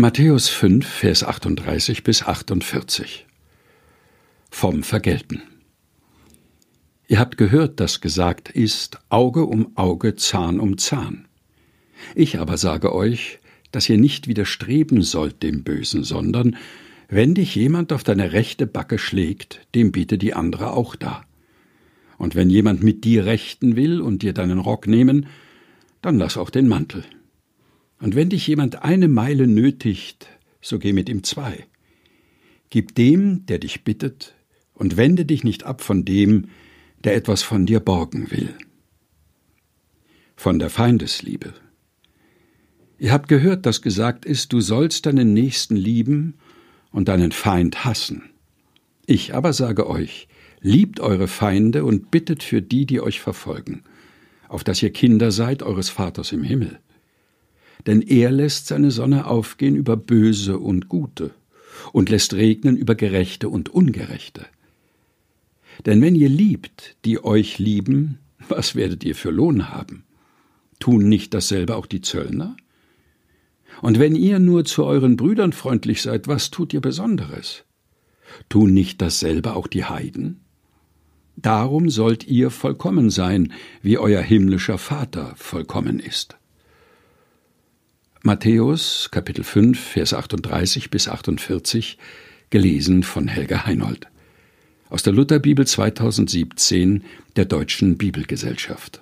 Matthäus 5, Vers 38 bis 48 Vom Vergelten Ihr habt gehört, dass gesagt ist, Auge um Auge, Zahn um Zahn. Ich aber sage euch, dass ihr nicht widerstreben sollt dem Bösen, sondern wenn dich jemand auf deine rechte Backe schlägt, dem biete die andere auch da. Und wenn jemand mit dir rechten will und dir deinen Rock nehmen, dann lass auch den Mantel. Und wenn dich jemand eine Meile nötigt, so geh mit ihm zwei. Gib dem, der dich bittet, und wende dich nicht ab von dem, der etwas von dir borgen will. Von der Feindesliebe. Ihr habt gehört, dass gesagt ist, du sollst deinen Nächsten lieben und deinen Feind hassen. Ich aber sage euch, liebt eure Feinde und bittet für die, die euch verfolgen, auf dass ihr Kinder seid eures Vaters im Himmel denn er lässt seine Sonne aufgehen über Böse und Gute und lässt regnen über Gerechte und Ungerechte. Denn wenn ihr liebt, die euch lieben, was werdet ihr für Lohn haben? Tun nicht dasselbe auch die Zöllner? Und wenn ihr nur zu euren Brüdern freundlich seid, was tut ihr Besonderes? Tun nicht dasselbe auch die Heiden? Darum sollt ihr vollkommen sein, wie euer himmlischer Vater vollkommen ist. Matthäus Kapitel 5 Vers 38 bis 48 gelesen von Helga Heinold. Aus der Lutherbibel 2017 der Deutschen Bibelgesellschaft